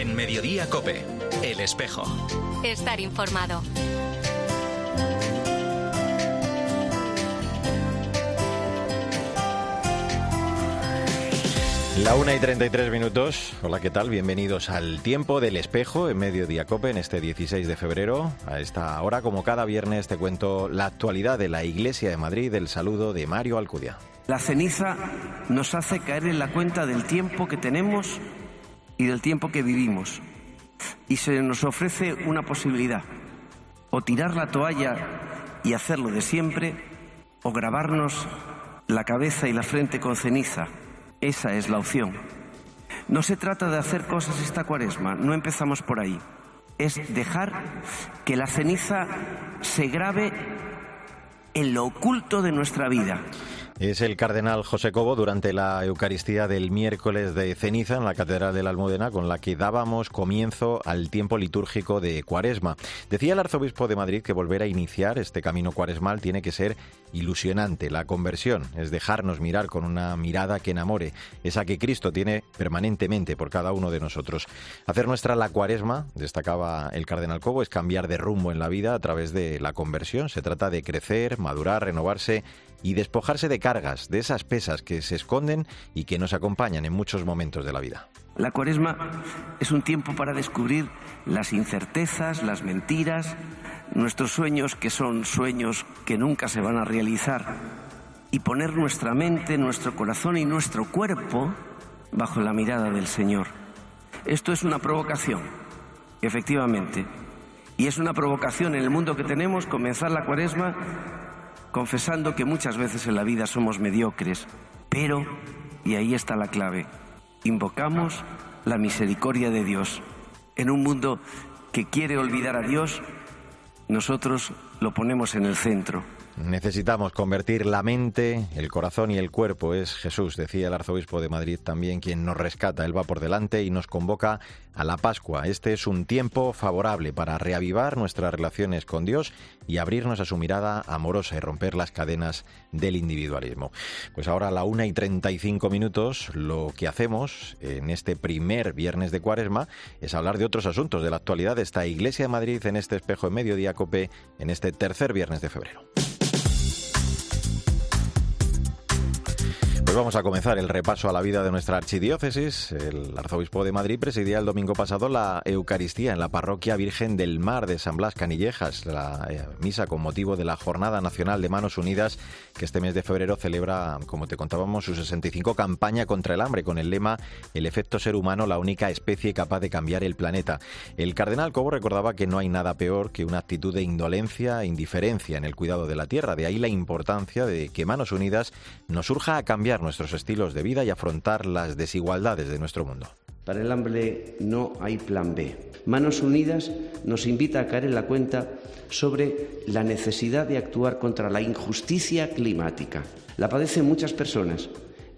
En Mediodía Cope, El Espejo. Estar informado. La una y 33 minutos. Hola, ¿qué tal? Bienvenidos al Tiempo del Espejo en Mediodía Cope en este 16 de febrero. A esta hora, como cada viernes, te cuento la actualidad de la Iglesia de Madrid. El saludo de Mario Alcudia. La ceniza nos hace caer en la cuenta del tiempo que tenemos y del tiempo que vivimos. Y se nos ofrece una posibilidad. O tirar la toalla y hacerlo de siempre, o grabarnos la cabeza y la frente con ceniza esa es la opción. No se trata de hacer cosas esta cuaresma, no empezamos por ahí. Es dejar que la ceniza se grabe en lo oculto de nuestra vida. Es el cardenal José Cobo durante la Eucaristía del miércoles de ceniza en la Catedral de la Almudena con la que dábamos comienzo al tiempo litúrgico de Cuaresma. Decía el arzobispo de Madrid que volver a iniciar este camino cuaresmal tiene que ser ilusionante. La conversión es dejarnos mirar con una mirada que enamore, esa que Cristo tiene permanentemente por cada uno de nosotros. Hacer nuestra la Cuaresma, destacaba el cardenal Cobo, es cambiar de rumbo en la vida a través de la conversión. Se trata de crecer, madurar, renovarse y despojarse de cargas, de esas pesas que se esconden y que nos acompañan en muchos momentos de la vida. La cuaresma es un tiempo para descubrir las incertezas, las mentiras, nuestros sueños que son sueños que nunca se van a realizar y poner nuestra mente, nuestro corazón y nuestro cuerpo bajo la mirada del Señor. Esto es una provocación, efectivamente. Y es una provocación en el mundo que tenemos comenzar la cuaresma confesando que muchas veces en la vida somos mediocres, pero, y ahí está la clave, invocamos la misericordia de Dios. En un mundo que quiere olvidar a Dios, nosotros lo ponemos en el centro. Necesitamos convertir la mente, el corazón y el cuerpo. Es Jesús, decía el arzobispo de Madrid también, quien nos rescata. Él va por delante y nos convoca a la Pascua. Este es un tiempo favorable para reavivar nuestras relaciones con Dios y abrirnos a su mirada amorosa y romper las cadenas del individualismo. Pues ahora a la una y 35 minutos lo que hacemos en este primer viernes de cuaresma es hablar de otros asuntos de la actualidad de esta Iglesia de Madrid en este espejo de mediodía cope en este tercer viernes de febrero. Pues vamos a comenzar el repaso a la vida de nuestra archidiócesis. El arzobispo de Madrid presidía el domingo pasado la Eucaristía en la parroquia Virgen del Mar de San Blas Canillejas, la eh, misa con motivo de la Jornada Nacional de Manos Unidas, que este mes de febrero celebra, como te contábamos, su 65 campaña contra el hambre, con el lema El efecto ser humano, la única especie capaz de cambiar el planeta. El cardenal Cobo recordaba que no hay nada peor que una actitud de indolencia e indiferencia en el cuidado de la tierra. De ahí la importancia de que Manos Unidas nos urja a cambiar nuestros estilos de vida y afrontar las desigualdades de nuestro mundo. Para el hambre no hay plan B. Manos Unidas nos invita a caer en la cuenta sobre la necesidad de actuar contra la injusticia climática. La padecen muchas personas,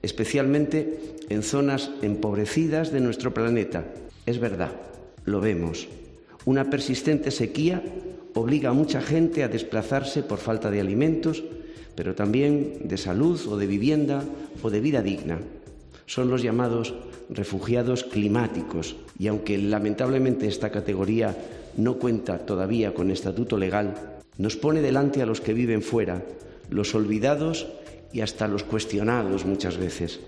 especialmente en zonas empobrecidas de nuestro planeta. Es verdad, lo vemos. Una persistente sequía obliga a mucha gente a desplazarse por falta de alimentos, pero también de salud o de vivienda o de vida digna. Son los llamados refugiados climáticos y aunque lamentablemente esta categoría no cuenta todavía con estatuto legal, nos pone delante a los que viven fuera, los olvidados y hasta los cuestionados muchas veces.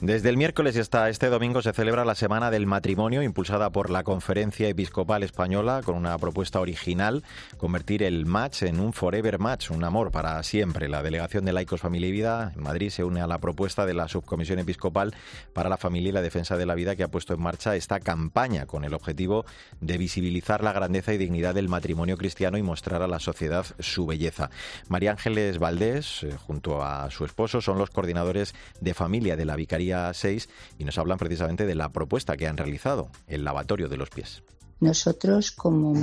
Desde el miércoles hasta este domingo se celebra la Semana del Matrimonio, impulsada por la Conferencia Episcopal Española, con una propuesta original, convertir el match en un forever match, un amor para siempre. La Delegación de Laicos, Familia y Vida en Madrid se une a la propuesta de la Subcomisión Episcopal para la Familia y la Defensa de la Vida, que ha puesto en marcha esta campaña con el objetivo de visibilizar la grandeza y dignidad del matrimonio cristiano y mostrar a la sociedad su belleza. María Ángeles Valdés, eh, junto a su esposo, son los coordinadores de familia de la Vicaría 6 y nos hablan precisamente de la propuesta que han realizado, el lavatorio de los pies. Nosotros como,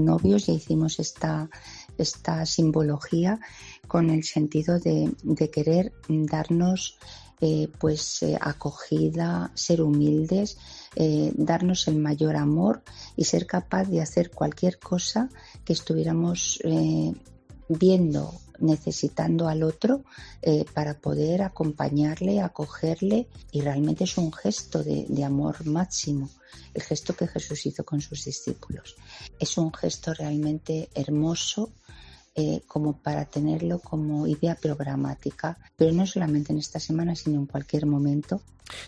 novios ya hicimos esta, esta simbología con el sentido de, querer darnos eh, pues eh, acogida, ser humildes, eh, darnos el mayor amor y ser capaz de hacer cualquier cosa que estuviéramos viendo necesitando al otro eh, para poder acompañarle, acogerle y realmente es un gesto de, amor máximo, el gesto que Jesús hizo con sus discípulos. Es un gesto realmente hermoso eh, como para tenerlo como idea programática, pero no solamente en esta semana, sino en cualquier momento.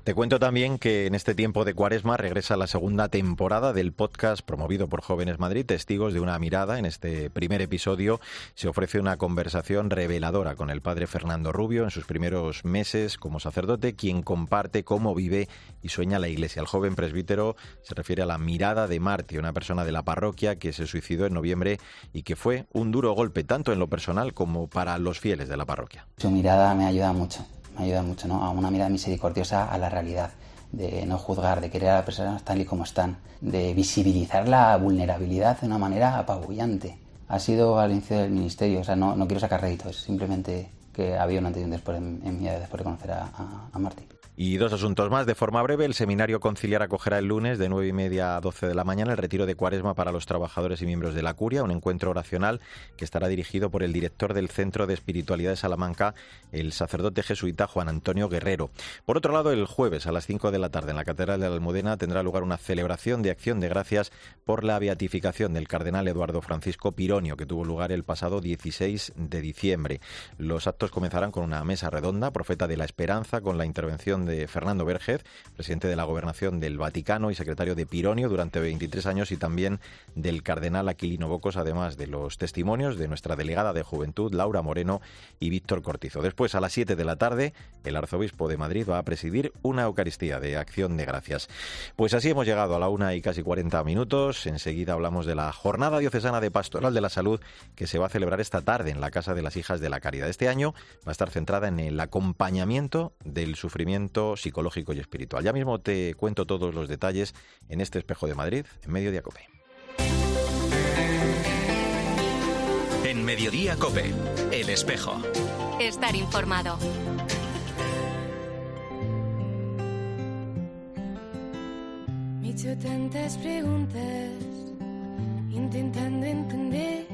Te cuento también que en este tiempo de cuaresma regresa la segunda temporada del podcast promovido por Jóvenes Madrid, Testigos de una mirada. En este primer episodio se ofrece una conversación reveladora con el padre Fernando Rubio en sus primeros meses como sacerdote, quien comparte cómo vive y sueña la iglesia. El joven presbítero se refiere a la mirada de Marti, una persona de la parroquia que se suicidó en noviembre y que fue un duro golpe tanto en lo personal como para los fieles de la parroquia. Su mirada me ayuda mucho me ayuda mucho, ¿no? A una mirada misericordiosa a la realidad, de no juzgar, de querer a las personas tal y como están, de visibilizar la vulnerabilidad de una manera apabullante. Ha sido al inicio del ministerio, o sea, no, no quiero sacar réditos, simplemente que había un antes y un después en, mi vida después de conocer a, a, a Martín. Y dos asuntos más de forma breve. El seminario conciliar acogerá el lunes de nueve y media a 12 de la mañana el retiro de cuaresma para los trabajadores y miembros de la curia, un encuentro oracional que estará dirigido por el director del Centro de Espiritualidad de Salamanca, el sacerdote jesuita Juan Antonio Guerrero. Por otro lado, el jueves a las 5 de la tarde en la Catedral de la Almudena tendrá lugar una celebración de acción de gracias por la beatificación del cardenal Eduardo Francisco Pironio, que tuvo lugar el pasado 16 de diciembre. Los actos comenzarán con una mesa redonda, profeta de la esperanza, con la intervención de Fernando Vergez, presidente de la Gobernación del Vaticano y secretario de Pironio durante 23 años, y también del cardenal Aquilino Bocos, además de los testimonios de nuestra delegada de Juventud, Laura Moreno, y Víctor Cortizo. Después, a las 7 de la tarde, el arzobispo de Madrid va a presidir una Eucaristía de acción de gracias. Pues así hemos llegado a la una y casi 40 minutos. Enseguida hablamos de la Jornada Diocesana de Pastoral de la Salud que se va a celebrar esta tarde en la Casa de las Hijas de la Caridad. Este año va a estar centrada en el acompañamiento del sufrimiento psicológico y espiritual. Ya mismo te cuento todos los detalles en este espejo de Madrid, en Mediodía Cope. En Mediodía Cope, el espejo. Estar informado. Me he hecho tantas preguntas, intentando entender.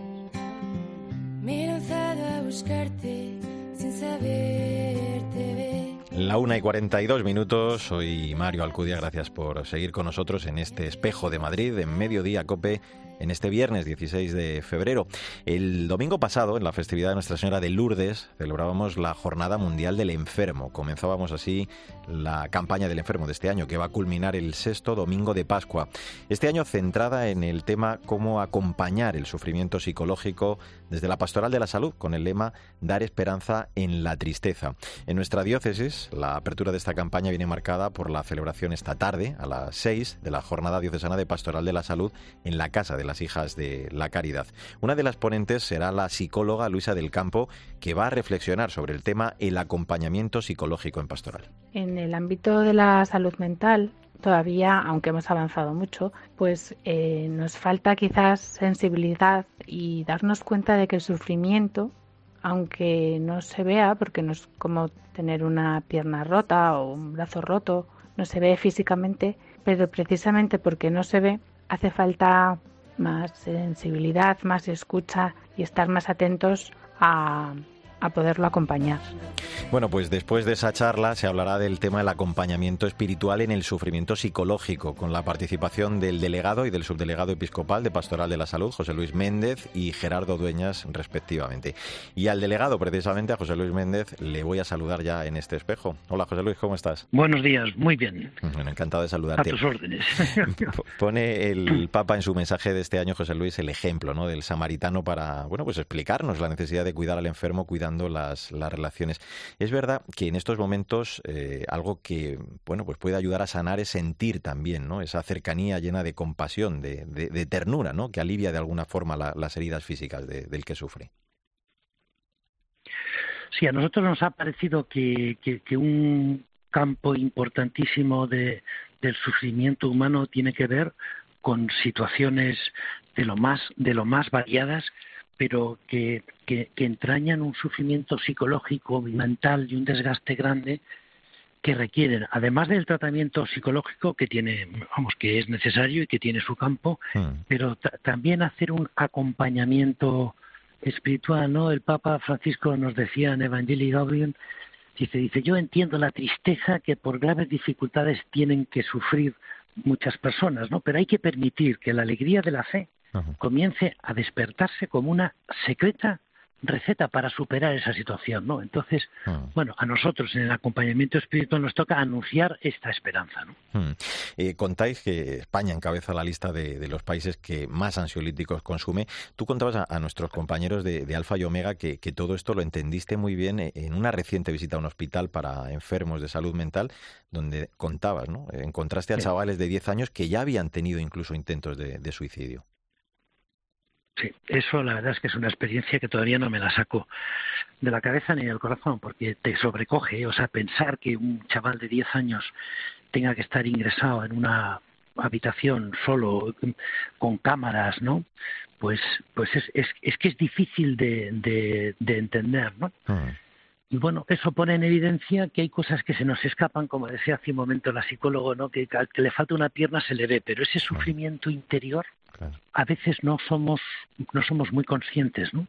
Me he lanzado a buscarte sin saberte ver. La una y 42 minutos, soy Mario Alcudia, gracias por seguir con nosotros en este espejo de Madrid, en Mediodía Cope, en este viernes 16 de febrero. El domingo pasado, en la festividad de Nuestra Señora de Lourdes, celebrábamos la Jornada Mundial del Enfermo. Comenzábamos así la campaña del enfermo de este año, que va a culminar el sexto domingo de Pascua. Este año centrada en el tema cómo acompañar el sufrimiento psicológico desde la Pastoral de la Salud, con el lema Dar esperanza en la tristeza. En nuestra diócesis, la apertura de esta campaña viene marcada por la celebración esta tarde, a las 6, de la Jornada Diocesana de Pastoral de la Salud en la Casa de las Hijas de la Caridad. Una de las ponentes será la psicóloga Luisa del Campo, que va a reflexionar sobre el tema el acompañamiento psicológico en pastoral. En el ámbito de la salud mental, todavía, aunque hemos avanzado mucho, pues eh, nos falta quizás sensibilidad y darnos cuenta de que el sufrimiento aunque no se vea, porque no es como tener una pierna rota o un brazo roto, no se ve físicamente, pero precisamente porque no se ve, hace falta más sensibilidad, más escucha y estar más atentos a, a poderlo acompañar. Bueno, pues después de esa charla se hablará del tema del acompañamiento espiritual en el sufrimiento psicológico, con la participación del delegado y del subdelegado episcopal de Pastoral de la Salud, José Luis Méndez y Gerardo Dueñas, respectivamente. Y al delegado, precisamente a José Luis Méndez, le voy a saludar ya en este espejo. Hola José Luis, ¿cómo estás? Buenos días, muy bien. Bueno, encantado de saludarte. A tus órdenes. Pone el Papa en su mensaje de este año, José Luis, el ejemplo ¿no? del samaritano para, bueno, pues explicarnos la necesidad de cuidar al enfermo cuidando las, las relaciones. Es verdad que en estos momentos eh, algo que bueno pues puede ayudar a sanar es sentir también ¿no? esa cercanía llena de compasión, de, de, ternura, ¿no? que alivia de alguna forma las heridas físicas del que sufre. Sí, a nosotros nos ha parecido que, que, un campo importantísimo de, del sufrimiento humano tiene que ver con situaciones de lo más de lo más variadas pero que, que, entrañan un sufrimiento psicológico y mental y un desgaste grande que requieren, además del tratamiento psicológico que tiene, vamos, que es necesario y que tiene su campo, hmm. pero también hacer un acompañamiento espiritual, ¿no? El Papa Francisco nos decía en Evangelii Gaudium, dice, dice, yo entiendo la tristeza que por graves dificultades tienen que sufrir muchas personas, ¿no? Pero hay que permitir que la alegría de la fe comience a despertarse como una secreta receta para superar esa situación, ¿no? Entonces, hmm. bueno, a nosotros en el acompañamiento espiritual nos toca anunciar esta esperanza, ¿no? Hmm. Eh, contáis que España encabeza la lista de, los países que más ansiolíticos consume. Tú contabas a, nuestros compañeros de, Alfa y Omega que, todo esto lo entendiste muy bien en una reciente visita a un hospital para enfermos de salud mental, donde contabas, ¿no? Encontraste a chavales de 10 años que ya habían tenido incluso intentos de suicidio. Sí, eso la verdad es que es una experiencia que todavía no me la saco de la cabeza ni del corazón, porque te sobrecoge, o sea, pensar que un chaval de 10 años tenga que estar ingresado en una habitación solo con cámaras, ¿no? Pues, pues es, es, es que es difícil de, de, entender, ¿no? Mm. Y bueno, eso pone en evidencia que hay cosas que se nos escapan, como decía hace un momento la psicólogo, ¿no? Que, que le falta una pierna se le ve, pero ese sufrimiento interior a veces no somos, no somos muy conscientes, ¿no?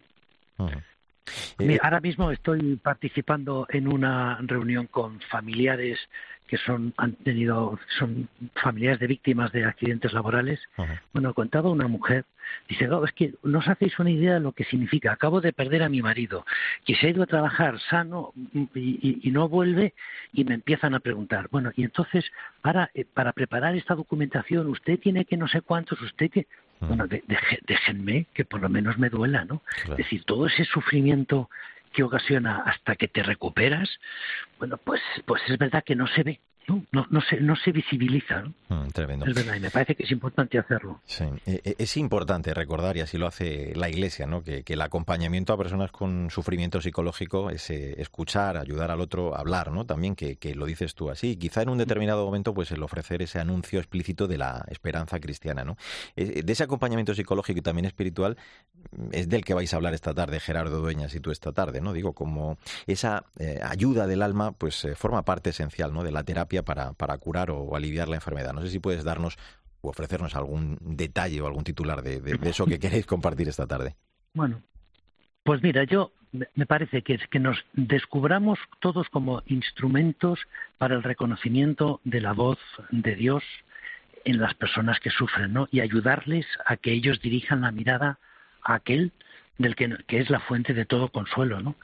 Eh, ahora mismo estoy participando en una reunión con familiares que son han tenido son familiares de víctimas de accidentes laborales. Bueno, contaba una mujer, dice, es que no os hacéis una idea de lo que significa. Acabo de perder a mi marido, que se ha ido a trabajar sano y, no vuelve y me empiezan a preguntar, bueno, y entonces para, eh, para preparar esta documentación usted tiene que no sé cuántos, usted que... Bueno, déjenme que por lo menos me duela, ¿no? Es decir, todo ese sufrimiento que ocasiona hasta que te recuperas, bueno, pues, pues es verdad que no se ve. No, no, no, se, no se visibiliza. ¿no? Mm, tremendo. Es verdad, y me parece que es importante hacerlo. Sí, e, e, es importante recordar, y así lo hace la Iglesia, ¿no? que, que el acompañamiento a personas con sufrimiento psicológico es eh, escuchar, ayudar al otro, hablar, ¿no? también que, que, lo dices tú así. Quizá en un determinado momento, pues el ofrecer ese anuncio explícito de la esperanza cristiana. ¿no? De ese acompañamiento psicológico y también espiritual es del que vais a hablar esta tarde, Gerardo Dueñas y tú esta tarde. ¿no? Digo, como esa eh, ayuda del alma pues eh, forma parte esencial ¿no? de la terapia para, curar o aliviar la enfermedad. No sé si puedes darnos o ofrecernos algún detalle o algún titular de, eso que queréis compartir esta tarde. Bueno, pues mira, yo me parece que, que nos descubramos todos como instrumentos para el reconocimiento de la voz de Dios en las personas que sufren, ¿no? Y ayudarles a que ellos dirijan la mirada a aquel del que, que es la fuente de todo consuelo, ¿no?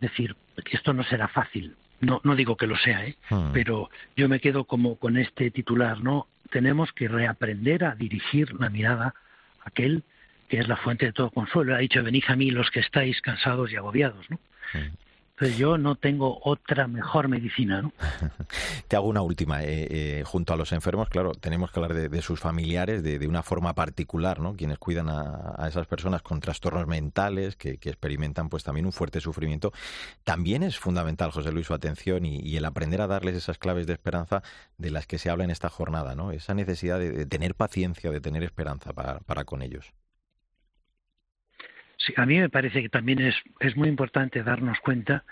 Es decir, esto no será fácil, no, no digo que lo sea, ¿eh? Hmm. pero yo me quedo como con este titular, ¿no? Tenemos que reaprender a dirigir la mirada a aquel que es la fuente de todo consuelo. Ha dicho, venid a mí los que estáis cansados y agobiados, ¿no? Hmm. Entonces yo no tengo otra mejor medicina, ¿no? Te hago una última. Eh, eh, junto a los enfermos, claro, tenemos que hablar de, sus familiares de, una forma particular, ¿no? Quienes cuidan a, esas personas con trastornos mentales que, experimentan pues también un fuerte sufrimiento. También es fundamental, José Luis, su atención y, el aprender a darles esas claves de esperanza de las que se habla en esta jornada, ¿no? Esa necesidad de, tener paciencia, de tener esperanza para con ellos. Sí, a mí me parece que también es, es muy importante darnos cuenta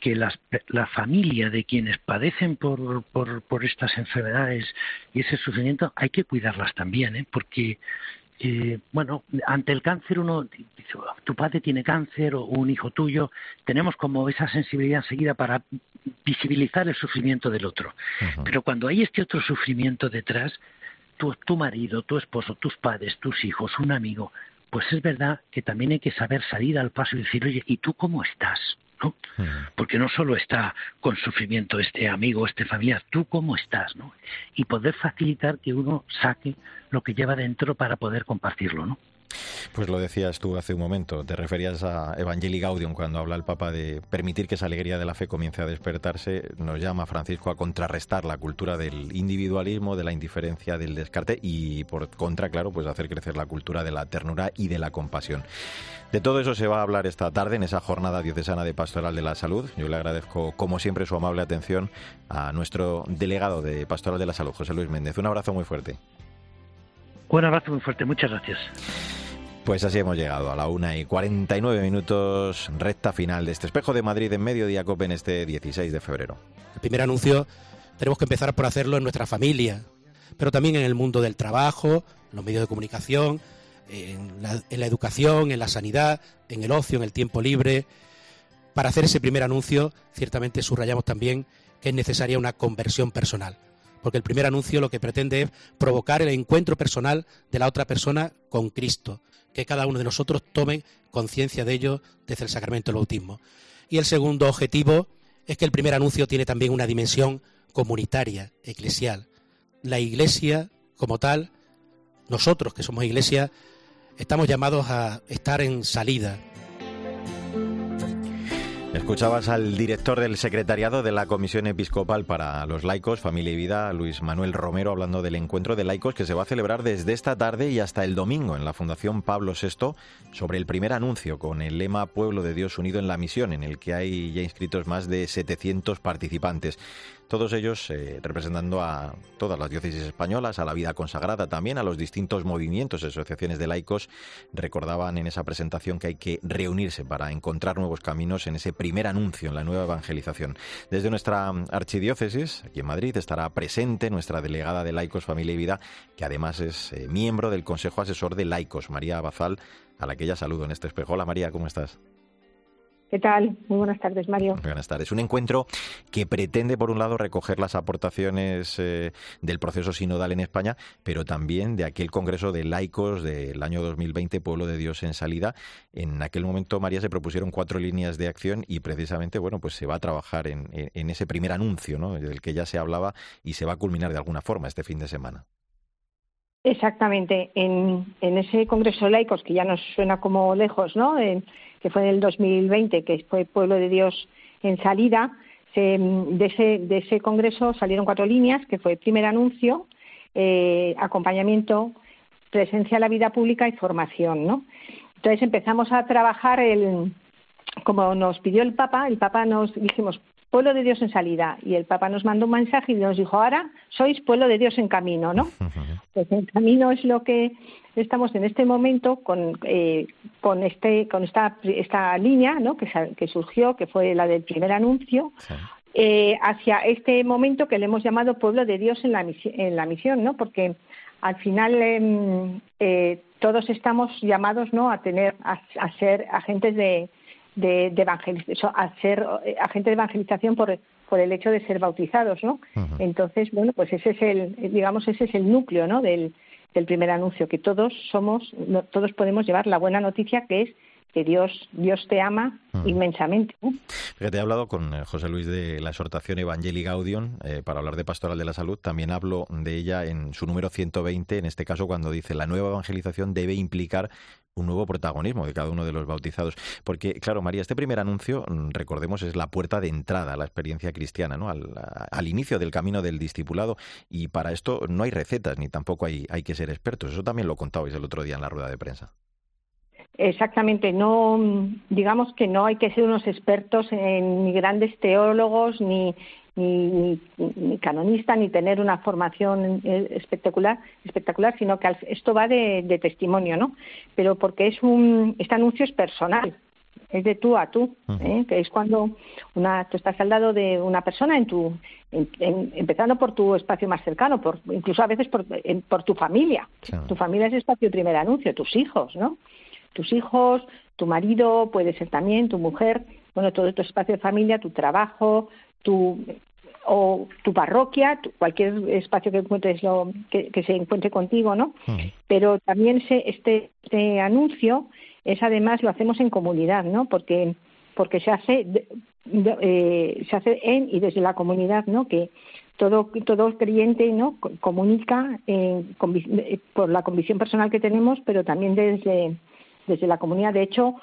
que las, la familia de quienes padecen por, por, por, estas enfermedades y ese sufrimiento hay que cuidarlas también, ¿eh? porque, eh, bueno, ante el cáncer uno dice, tu padre tiene cáncer o un hijo tuyo, tenemos como esa sensibilidad enseguida para visibilizar el sufrimiento del otro. Pero cuando hay este otro sufrimiento detrás, tu, tu marido, tu esposo, tus padres, tus hijos, un amigo, pues es verdad que también hay que saber salir al paso y decir, oye, ¿y tú cómo estás? ¿no? Mm. Porque no solo está con sufrimiento este amigo, este familiar, tú cómo estás, ¿no? Y poder facilitar que uno saque lo que lleva dentro para poder compartirlo, ¿no? Pues lo decías tú hace un momento, te referías a Evangelii Gaudium cuando habla el Papa de permitir que esa alegría de la fe comience a despertarse, nos llama Francisco a contrarrestar la cultura del individualismo, de la indiferencia, del descarte y por contra, claro, pues hacer crecer la cultura de la ternura y de la compasión. De todo eso se va a hablar esta tarde en esa jornada diocesana de Pastoral de la Salud. Yo le agradezco, como siempre, su amable atención a nuestro delegado de Pastoral de la Salud, José Luis Méndez. Un abrazo muy fuerte. Un abrazo muy fuerte, muchas gracias. Pues así hemos llegado a la una y 49 minutos, recta final de este espejo de Madrid en Mediodía Cope en este 16 de febrero. El primer anuncio tenemos que empezar por hacerlo en nuestra familia, pero también en el mundo del trabajo, los medios de comunicación, en la, en la educación, en la sanidad, en el ocio, en el tiempo libre. Para hacer ese primer anuncio, ciertamente subrayamos también que es necesaria una conversión personal, porque el primer anuncio lo que pretende es provocar el encuentro personal de la otra persona con Cristo, que cada uno de nosotros tome conciencia de ello desde el sacramento del bautismo. Y el segundo objetivo es que el primer anuncio tiene también una dimensión comunitaria, eclesial. La Iglesia, como tal, nosotros que somos Iglesia, estamos llamados a estar en salida, Escuchabas al director del secretariado de la Comisión Episcopal para los Laicos, Familia y Vida, Luis Manuel Romero, hablando del encuentro de laicos que se va a celebrar desde esta tarde y hasta el domingo en la Fundación Pablo VI sobre el primer anuncio con el lema Pueblo de Dios unido en la misión, en el que hay ya inscritos más de 700 participantes todos ellos eh, representando a todas las diócesis españolas, a la vida consagrada también, a los distintos movimientos y asociaciones de laicos. Recordaban en esa presentación que hay que reunirse para encontrar nuevos caminos en ese primer anuncio, en la nueva evangelización. Desde nuestra archidiócesis, aquí en Madrid, estará presente nuestra delegada de Laicos, Familia y Vida, que además es eh, miembro del Consejo Asesor de Laicos, María Abazal, a la que ya saludo en este espejo. Hola María, ¿cómo estás? ¿Qué tal? Muy buenas tardes, Mario. Buenas tardes. Un encuentro que pretende, por un lado, recoger las aportaciones eh, del proceso sinodal en España, pero también de aquel Congreso de Laicos del año 2020, Pueblo de Dios en Salida. En aquel momento, María, se propusieron cuatro líneas de acción y precisamente, bueno, pues se va a trabajar en, en ese primer anuncio, ¿no? Del que ya se hablaba y se va a culminar de alguna forma este fin de semana. Exactamente. En, en ese Congreso de Laicos, que ya nos suena como lejos, ¿no? Que fue en el 2020, que fue Pueblo de Dios en salida, de, ese, de ese congreso salieron cuatro líneas, que fue primer anuncio, eh, acompañamiento, presencia en la vida pública y formación, ¿no? Entonces empezamos a trabajar el, como nos pidió el Papa, el Papa nos dijimos pueblo de Dios en salida y el Papa nos mandó un mensaje y nos dijo ahora sois pueblo de Dios en camino, ¿no? Pues en camino es lo que estamos en este momento con, eh, con, este, con esta, esta línea ¿no? que, que surgió, que fue la del primer anuncio, eh, hacia este momento que le hemos llamado Pueblo de Dios en la, en la misión, ¿no? porque al final em, eh, todos estamos llamados ¿no? a tener a, ser agentes de, de, de evangelización, a ser agentes de evangelización por, por el hecho de ser bautizados, ¿no? Entonces, bueno, pues ese es el, digamos, ese es el núcleo, ¿no? Del, del primer anuncio, que todos somos, todos podemos llevar la buena noticia que es que Dios, Dios te ama inmensamente. Fíjate, he hablado con eh, José Luis de la exhortación Evangelii Gaudium eh, para hablar de Pastoral de la Salud. También hablo de ella en su número 120, en este caso cuando dice la nueva evangelización debe implicar un nuevo protagonismo de cada uno de los bautizados. Porque, claro, María, este primer anuncio, recordemos, es la puerta de entrada a la experiencia cristiana, ¿no? Al, al inicio del camino del discipulado. Y para esto no hay recetas, ni tampoco hay, hay que ser expertos. Eso también lo contabais el otro día en la rueda de prensa. Exactamente, no digamos que no hay que ser unos expertos en ni grandes teólogos ni ni, ni, canonista ni tener una formación eh, espectacular, espectacular, sino que esto va de, testimonio, ¿no? Pero porque es un este anuncio es personal, es de tú a tú, ¿eh? que es cuando una, tú estás al lado de una persona en tu, empezando por tu espacio más cercano, por, incluso a veces por, por tu familia. Tu familia es espacio de primer anuncio, tus hijos, ¿no? tus hijos, tu marido, puede ser también tu mujer, bueno, todo tu espacio de familia, tu trabajo, tu o tu parroquia, cualquier espacio que encuentres lo, que, se encuentre contigo, ¿no? Pero también se, este, este anuncio es además lo hacemos en comunidad, ¿no? Porque porque se hace eh, se hace en y desde la comunidad, ¿no? Que todo todo creyente, ¿no? Comunica eh, por la convicción personal que tenemos, pero también desde desde la comunidad. De hecho,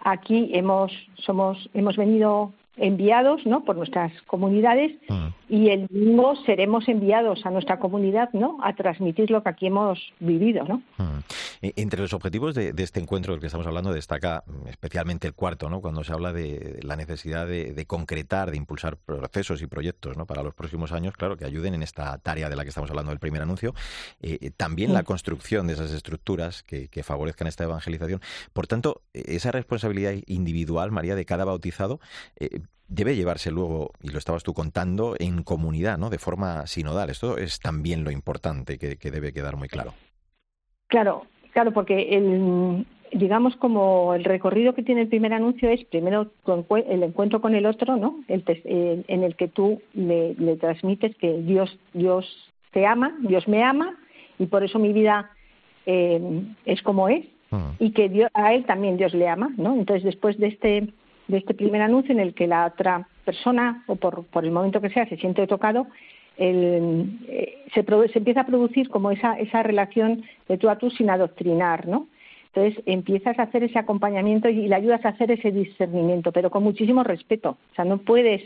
aquí hemos, somos, hemos venido enviados ¿no? por nuestras comunidades mm. y el domingo seremos enviados a nuestra comunidad ¿no? a transmitir lo que aquí hemos vivido. ¿no? Mm. E, entre los objetivos de, este encuentro del que estamos hablando destaca mm, especialmente el cuarto, ¿no? cuando se habla de la necesidad de, concretar, de impulsar procesos y proyectos ¿no? para los próximos años, claro, que ayuden en esta tarea de la que estamos hablando del primer anuncio. Eh, eh, también la construcción de esas estructuras que, favorezcan esta evangelización. Por tanto, esa responsabilidad individual, María, de cada bautizado, eh, debe llevarse luego, y lo estabas tú contando, en comunidad, ¿no? De forma sinodal. Esto es también lo importante que, debe quedar muy claro. Claro, claro, porque el, digamos como el recorrido que tiene el primer anuncio es primero el encuentro con el otro, ¿no? El, en el que tú le, transmites que Dios Dios te ama, Dios me ama y por eso mi vida eh, es como es ah. y que Dios, a él también Dios le ama, ¿no? Entonces después de este de este primer anuncio en el que la otra persona o por, por el momento que sea se siente tocado, el, eh, se, se, empieza a producir como esa, esa relación de tú a tú sin adoctrinar, ¿no? Entonces empiezas a hacer ese acompañamiento y le ayudas a hacer ese discernimiento, pero con muchísimo respeto. O sea, no puedes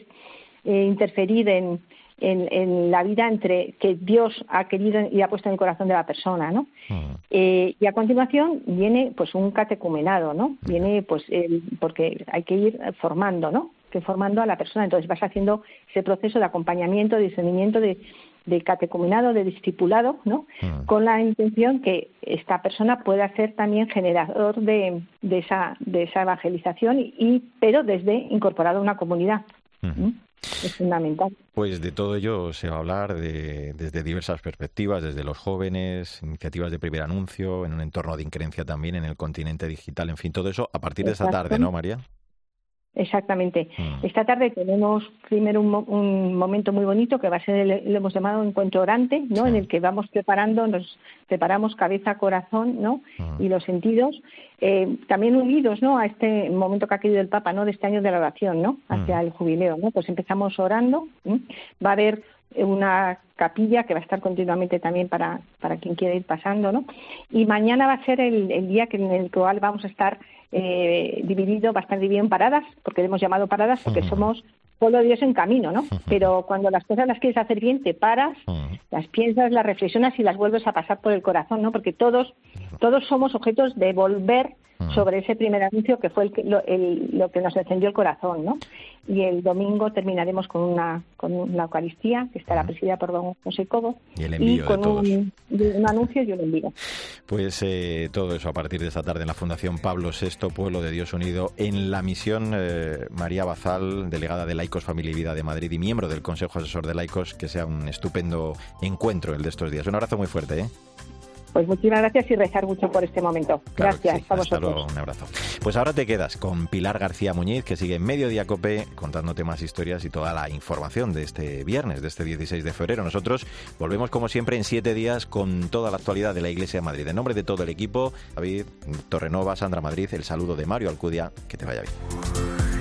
eh, interferir en, en, la vida entre que Dios ha querido y ha puesto en el corazón de la persona, ¿no? Mm. Eh, y a continuación viene pues un catecumenado, ¿no? Viene pues el, porque hay que ir formando, ¿no? Que formando a la persona. Entonces vas haciendo ese proceso de acompañamiento, de discernimiento, de de catecumenado, de discipulado, ¿no? Mm. Con la intención que esta persona pueda ser también generador de, de, esa, de esa evangelización, y, pero desde incorporado a una comunidad. Es fundamental. Pues de todo ello se va a hablar de, desde diversas perspectivas, desde los jóvenes, iniciativas de primer anuncio, en un entorno de increencia también en el continente digital, en fin, todo eso a partir de esta tarde, ¿no, María? Exactamente. Mm. Esta tarde tenemos primero un, momento muy bonito que va a ser, lo hemos llamado encuentro orante, ¿no? En el que vamos preparando, nos preparamos cabeza, corazón, ¿no? Mm. Y los sentidos, eh, también unidos, ¿no? A este momento que ha querido el Papa, ¿no? De este año de la oración, ¿no? Hacia mm. el jubileo, ¿no? Pues empezamos orando. Va a haber una capilla que va a estar continuamente también para, para quien quiera ir pasando, ¿no? Y mañana va a ser el, el día que en el cual vamos a estar eh, dividido, bastante dividido en paradas, porque le hemos llamado paradas porque somos pueblo de Dios en camino, ¿no? Pero cuando las cosas las quieres hacer bien, te paras, las piensas, las reflexionas y las vuelves a pasar por el corazón, ¿no? Porque todos, todos somos objetos de volver sobre ese primer anuncio que fue el, lo que nos encendió el corazón, ¿no? y el domingo terminaremos con una con una Eucaristía que estará presidida por don José Cobo y, con Un, anuncio y un envío. Pues eh, todo eso a partir de esta tarde en la Fundación Pablo VI, Pueblo de Dios Unido, en la misión eh, María Bazal, delegada de Laicos, Familia y Vida de Madrid y miembro del Consejo Asesor de Laicos, que sea un estupendo encuentro el de estos días. Un abrazo muy fuerte. ¿eh? Pues muchísimas gracias y rezar mucho por este momento. gracias a vosotros. un abrazo. Pues ahora te quedas con Pilar García Muñiz, que sigue en Mediodía Cope contándote más historias y toda la información de este viernes, de este 16 de febrero. Nosotros volvemos como siempre en siete días con toda la actualidad de la Iglesia de Madrid. En nombre de todo el equipo, David Torrenova, Sandra Madrid, el saludo de Mario Alcudia. Que te vaya bien.